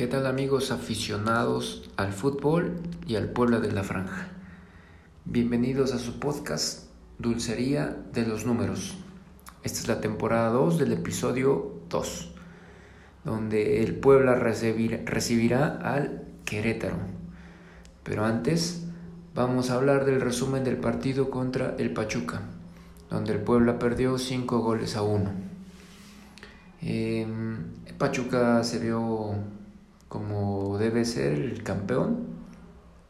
¿Qué tal amigos aficionados al fútbol y al pueblo de la franja? Bienvenidos a su podcast Dulcería de los Números. Esta es la temporada 2 del episodio 2, donde el Puebla recibirá al Querétaro. Pero antes vamos a hablar del resumen del partido contra el Pachuca, donde el Puebla perdió 5 goles a 1. Eh, Pachuca se vio como debe ser el campeón,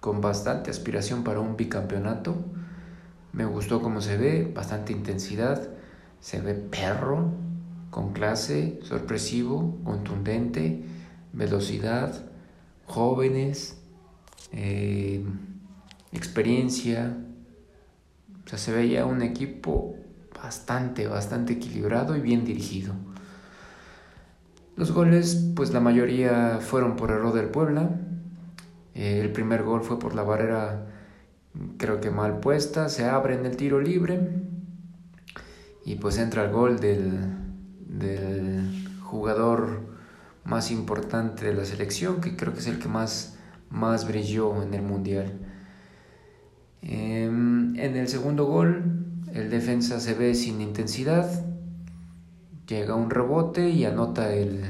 con bastante aspiración para un bicampeonato. Me gustó cómo se ve, bastante intensidad, se ve perro, con clase, sorpresivo, contundente, velocidad, jóvenes, eh, experiencia. O sea, se veía un equipo bastante, bastante equilibrado y bien dirigido. Los goles, pues la mayoría fueron por error del Puebla. Eh, el primer gol fue por la barrera, creo que mal puesta, se abre en el tiro libre y pues entra el gol del, del jugador más importante de la selección, que creo que es el que más, más brilló en el Mundial. Em, en el segundo gol, el defensa se ve sin intensidad, llega un rebote y anota el,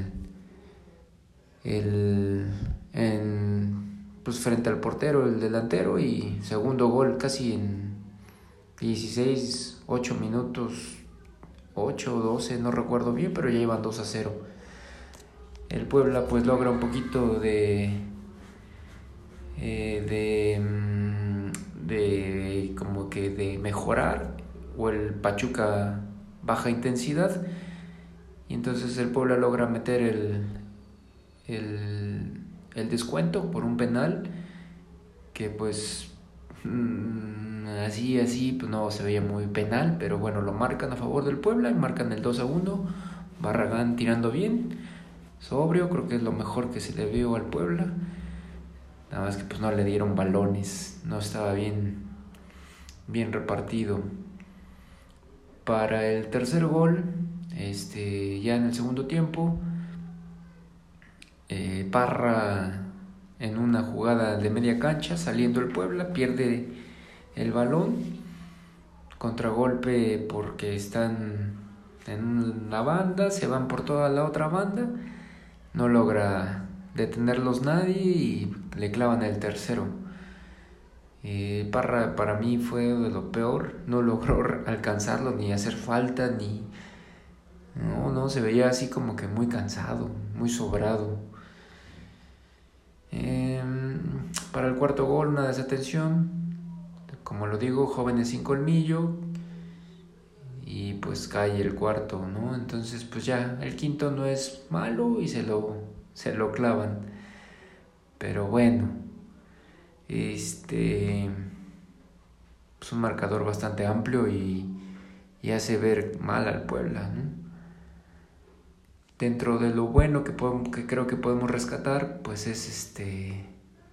el en, pues frente al portero, el delantero, y segundo gol casi en 16, 8 minutos, 8 o 12, no recuerdo bien, pero ya iban 2 a 0. El Puebla pues logra un poquito de, eh, de, mm, de como que de mejorar, o el Pachuca baja intensidad y entonces el Puebla logra meter el, el, descuento por un penal que pues mm, así, así, pues no se veía muy penal, pero bueno, lo marcan a favor del Puebla, marcan el 2 a 1, Barragán tirando bien, sobrio, creo que es lo mejor que se le vio al Puebla, nada más que pues no le dieron balones, no estaba bien, bien repartido. Para el tercer gol, este, ya en el segundo tiempo, eh, Parra en una jugada de media cancha, saliendo el Puebla, pierde el balón, contragolpe porque están en una banda, se van por toda la otra banda, no logra detenerlos nadie y le clavan el tercero. Eh, Parra para mí fue de lo peor, no logró alcanzarlo ni hacer falta ni no, no, se veía así como que muy cansado, muy sobrado. Em, para el cuarto gol, una desatención. Como lo digo, jóvenes sin colmillo. Y pues cae el cuarto, ¿no? Entonces, pues ya, el quinto no es malo y se lo, se lo clavan. Pero bueno, este. Es un marcador bastante amplio y, y hace ver mal al Puebla, ¿no? Dentro de lo bueno que, que creo que podemos rescatar, pues es este,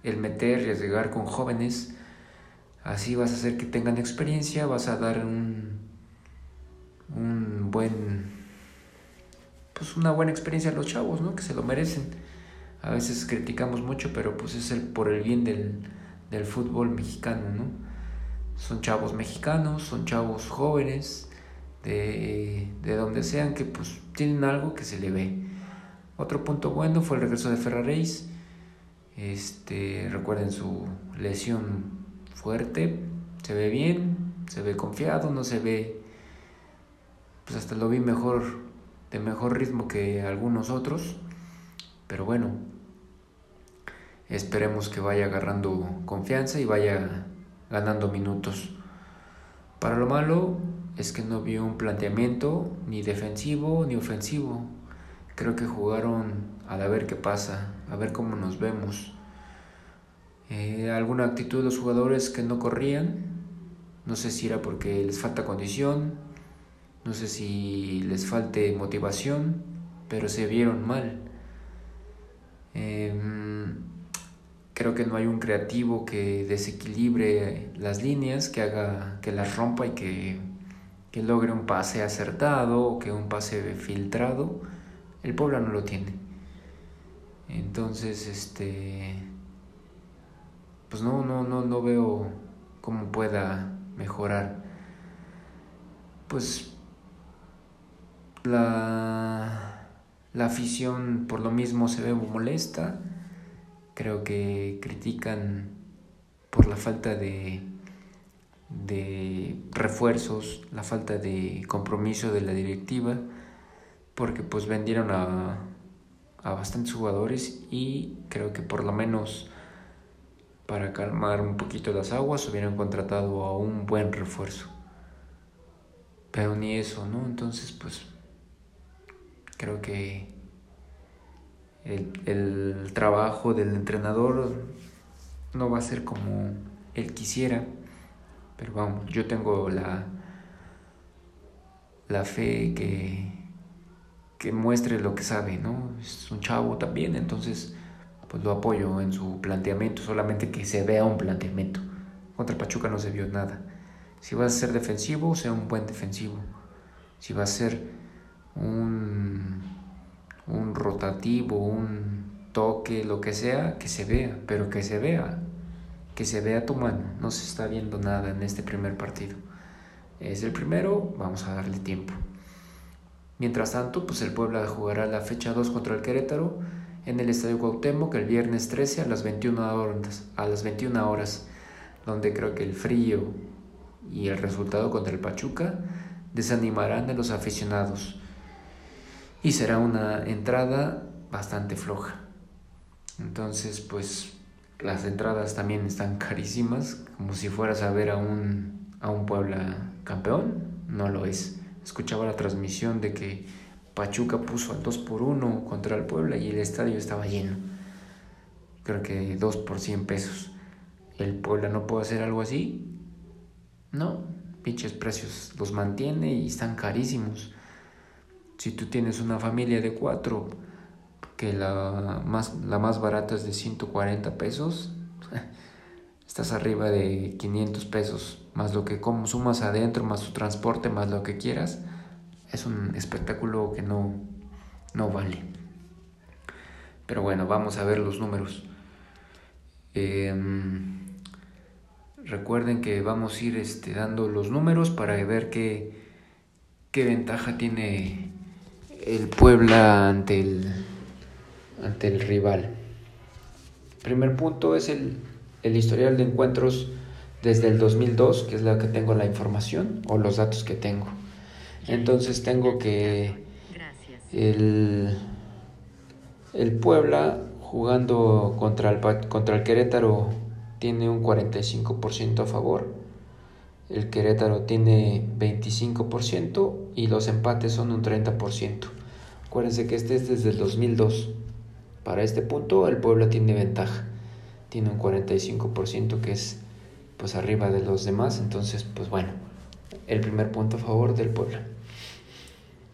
el meter y llegar con jóvenes. Así vas a hacer que tengan experiencia, vas a dar un, un buen, pues una buena experiencia a los chavos, ¿no? Que se lo merecen. A veces criticamos mucho, pero pues es el, por el bien del, del fútbol mexicano, ¿no? Son chavos mexicanos, son chavos jóvenes, de, donde sean que pues tienen algo que se le ve. Otro punto bueno fue el regreso de Ferraréis. Este, recuerden su lesión fuerte, se ve bien, se ve confiado, no se ve pues hasta lo vi mejor de mejor ritmo que algunos otros, pero bueno, esperemos que vaya agarrando confianza y vaya ganando minutos. Para lo malo, es que no vio un planteamiento ni defensivo ni ofensivo. Creo que jugaron a ver qué pasa, a ver cómo nos vemos. Eh, alguna actitud de los jugadores que no corrían, no sé si era porque les falta condición, no sé si les falte motivación, pero se vieron mal. Em, creo que no hay un creativo que desequilibre las líneas, que haga que las rompa y que que logre un pase acertado o que un pase filtrado, el Puebla no lo tiene. Entonces, este pues no no no no veo cómo pueda mejorar. Pues la la afición por lo mismo se ve molesta. Creo que critican por la falta de de refuerzos, la falta de compromiso de la directiva, porque pues vendieron a, a bastantes jugadores y creo que por lo menos para calmar un poquito las aguas hubieran contratado a un buen refuerzo. Pero ni eso, ¿no? Entonces pues creo que el, el trabajo del entrenador no va a ser como él quisiera pero vamos, yo tengo la, la fe que, que muestre lo que sabe, ¿no? Es un chavo también, entonces pues lo apoyo en su planteamiento, solamente que se vea un planteamiento. Contra Pachuca no se vio nada. Si va a ser defensivo, sea un buen defensivo. Si va a ser un, un rotativo, un toque, lo que sea, que se vea, pero que se vea que se vea tu mano. No se está viendo nada en este primer partido. Es el primero, vamos a darle tiempo. Mientras tanto, pues el Puebla jugará la fecha 2 contra el Querétaro en el Estadio Cuauhtémoc el viernes 13 a las 21 horas, a las 21 horas, donde creo que el frío y el resultado contra el Pachuca desanimarán a los aficionados y será una entrada bastante floja. Entonces, pues las entradas también están carísimas, como si fueras a ver a un, a un Puebla campeón, no lo es. Escuchaba la transmisión de que Pachuca puso al 2 por 1 contra el Puebla y el estadio estaba lleno. Creo que 2 por 100 pesos. ¿El Puebla no puede hacer algo así? No, pinches precios los mantiene y están carísimos. Si tú tienes una familia de cuatro, que la más, la más barata es de 140 pesos, estás arriba de 500 pesos, más lo que consumas adentro, más tu transporte, más lo que quieras, es un espectáculo que no, no vale. Pero bueno, vamos a ver los números. Em, recuerden que vamos a ir este, dando los números para ver qué, qué ventaja tiene el Puebla ante el, ante el rival. Primer punto es el, historial de encuentros desde el 2002, que es la que tengo la información o los datos que tengo. Entonces tengo que el, el Puebla jugando contra el, contra el Querétaro tiene un 45% a favor, el Querétaro tiene 25% y los empates son un 30%. Acuérdense que este es desde el 2002. Para este punto el Puebla tiene ventaja, tiene un 45% que es pues arriba de los demás, entonces pues bueno, el primer punto a favor del Puebla.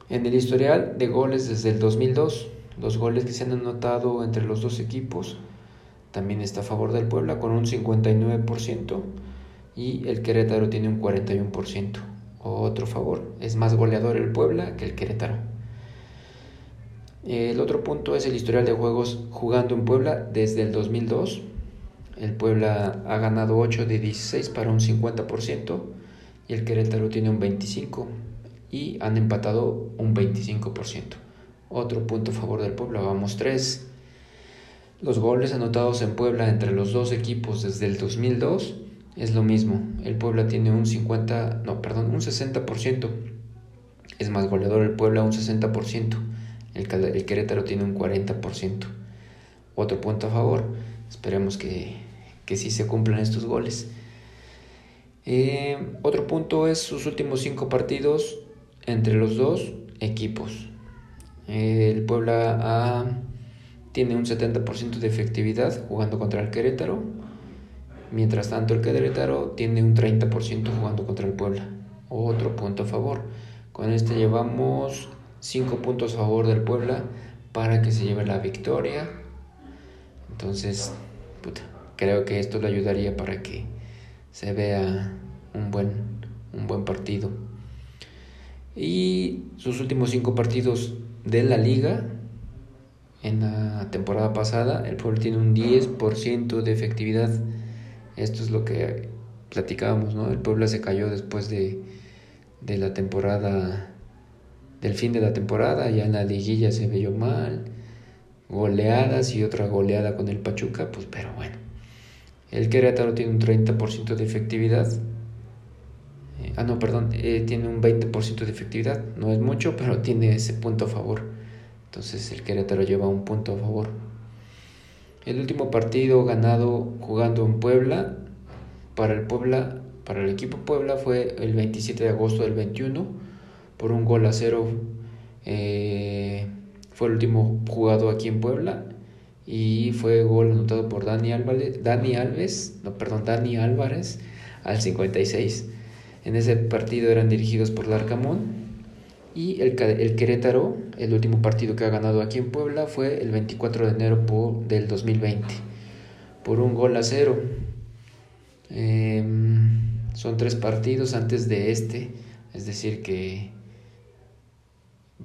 En el historial de goles desde el 2002, los goles que se han anotado entre los dos equipos también está a favor del Puebla con un 59% y el Querétaro tiene un 41%. Otro favor, es más goleador el Puebla que el Querétaro. El otro punto es el historial de juegos jugando en Puebla desde el 2002. El Puebla ha ganado 8 de 16 para un 50% y el Querétaro tiene un 25% y han empatado un 25%. Otro punto a favor del Puebla, vamos 3. Los goles anotados en Puebla entre los dos equipos desde el 2002 es lo mismo. El Puebla tiene un 50, no, perdón, un 60%. Es más goleador el Puebla un 60%. El, Querétaro tiene un 40%. Otro punto a favor. Esperemos que, que sí se cumplan estos goles. Eh, otro punto es sus últimos cinco partidos entre los dos equipos. el Puebla tiene un 70% de efectividad jugando contra el Querétaro. Mientras tanto, el Querétaro tiene un 30% jugando contra el Puebla. Otro punto a favor. Con este llevamos 5 puntos a favor del Puebla para que se lleve la victoria. Entonces, creo que esto le ayudaría para que se vea un buen, un buen partido. Y sus últimos cinco partidos de la liga, en la temporada pasada, el Puebla tiene un 10% de efectividad. Esto es lo que platicábamos, ¿no? El Puebla se cayó después de, de la temporada, del fin de la temporada, ya en la liguilla se vio mal, goleadas y otra goleada con el Pachuca, pues pero bueno. El Querétaro tiene un 30% de efectividad. Eh, ah, no, perdón, eh, tiene un 20% de efectividad. No es mucho, pero tiene ese punto a favor. Entonces el Querétaro lleva un punto a favor. El último partido ganado jugando en Puebla, para el Puebla, para el equipo Puebla fue el 27 de agosto del 21 por un gol a cero. Eh, fue el último jugado aquí en Puebla y fue gol anotado por Dani Álvarez, Alves, no, perdón, Dani Álvarez al 56. En ese partido eran dirigidos por Larcamón y el, el, Querétaro, el último partido que ha ganado aquí en Puebla fue el 24 de enero del 2020 por un gol a cero. Em, son tres partidos antes de este, es decir que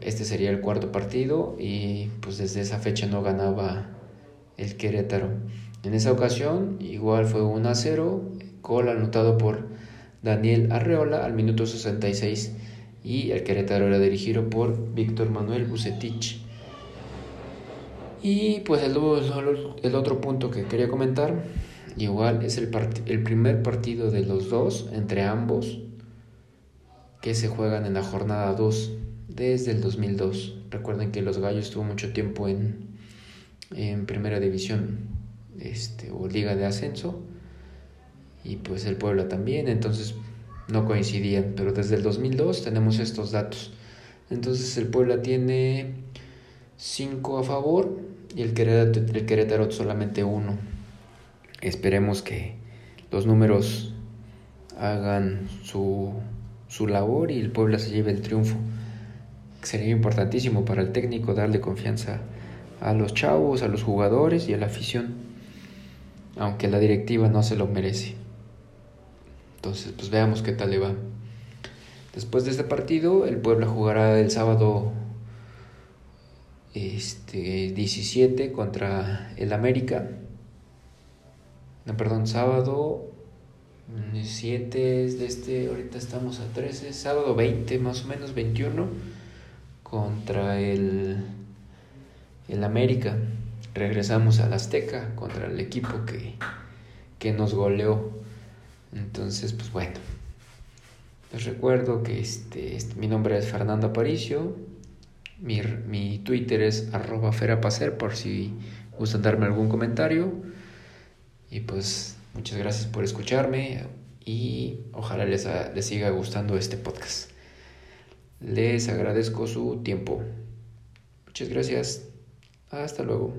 este sería el cuarto partido y pues desde esa fecha no ganaba el Querétaro. En esa ocasión igual fue 1 a 0, gol anotado por Daniel Arreola al minuto 66 y el Querétaro era dirigido por Víctor Manuel Bucetich. Y pues el, el, otro punto que quería comentar, igual es el, el primer partido de los dos entre ambos que se juegan en la jornada 2 desde el 2002. Recuerden que los Gallos estuvo mucho tiempo en, en primera división este, o liga de ascenso y pues el Puebla también, entonces no coincidían, pero desde el 2002 tenemos estos datos. Entonces el Puebla tiene 5 a favor y el Querétaro, el Querétaro solamente uno. Esperemos que los números hagan su, su labor y el Puebla se lleve el triunfo. Sería importantísimo para el técnico darle confianza a los chavos, a los jugadores y a la afición, aunque la directiva no se lo merece. Entonces, pues veamos qué tal le va. Después de este partido, el Puebla jugará el sábado este, 17 contra el América. No, perdón, sábado 7 de este, ahorita estamos a 13, sábado 20 más o menos, 21 contra el el América. Regresamos al Azteca contra el equipo que, que nos goleó. Entonces, pues bueno. Les recuerdo que este, este mi nombre es Fernando Aparicio. Mi, mi Twitter es arroba ferapacer por si gustan darme algún comentario. Y pues muchas gracias por escucharme y ojalá les, les siga gustando este podcast. Les agradezco su tiempo. Muchas gracias. Hasta luego.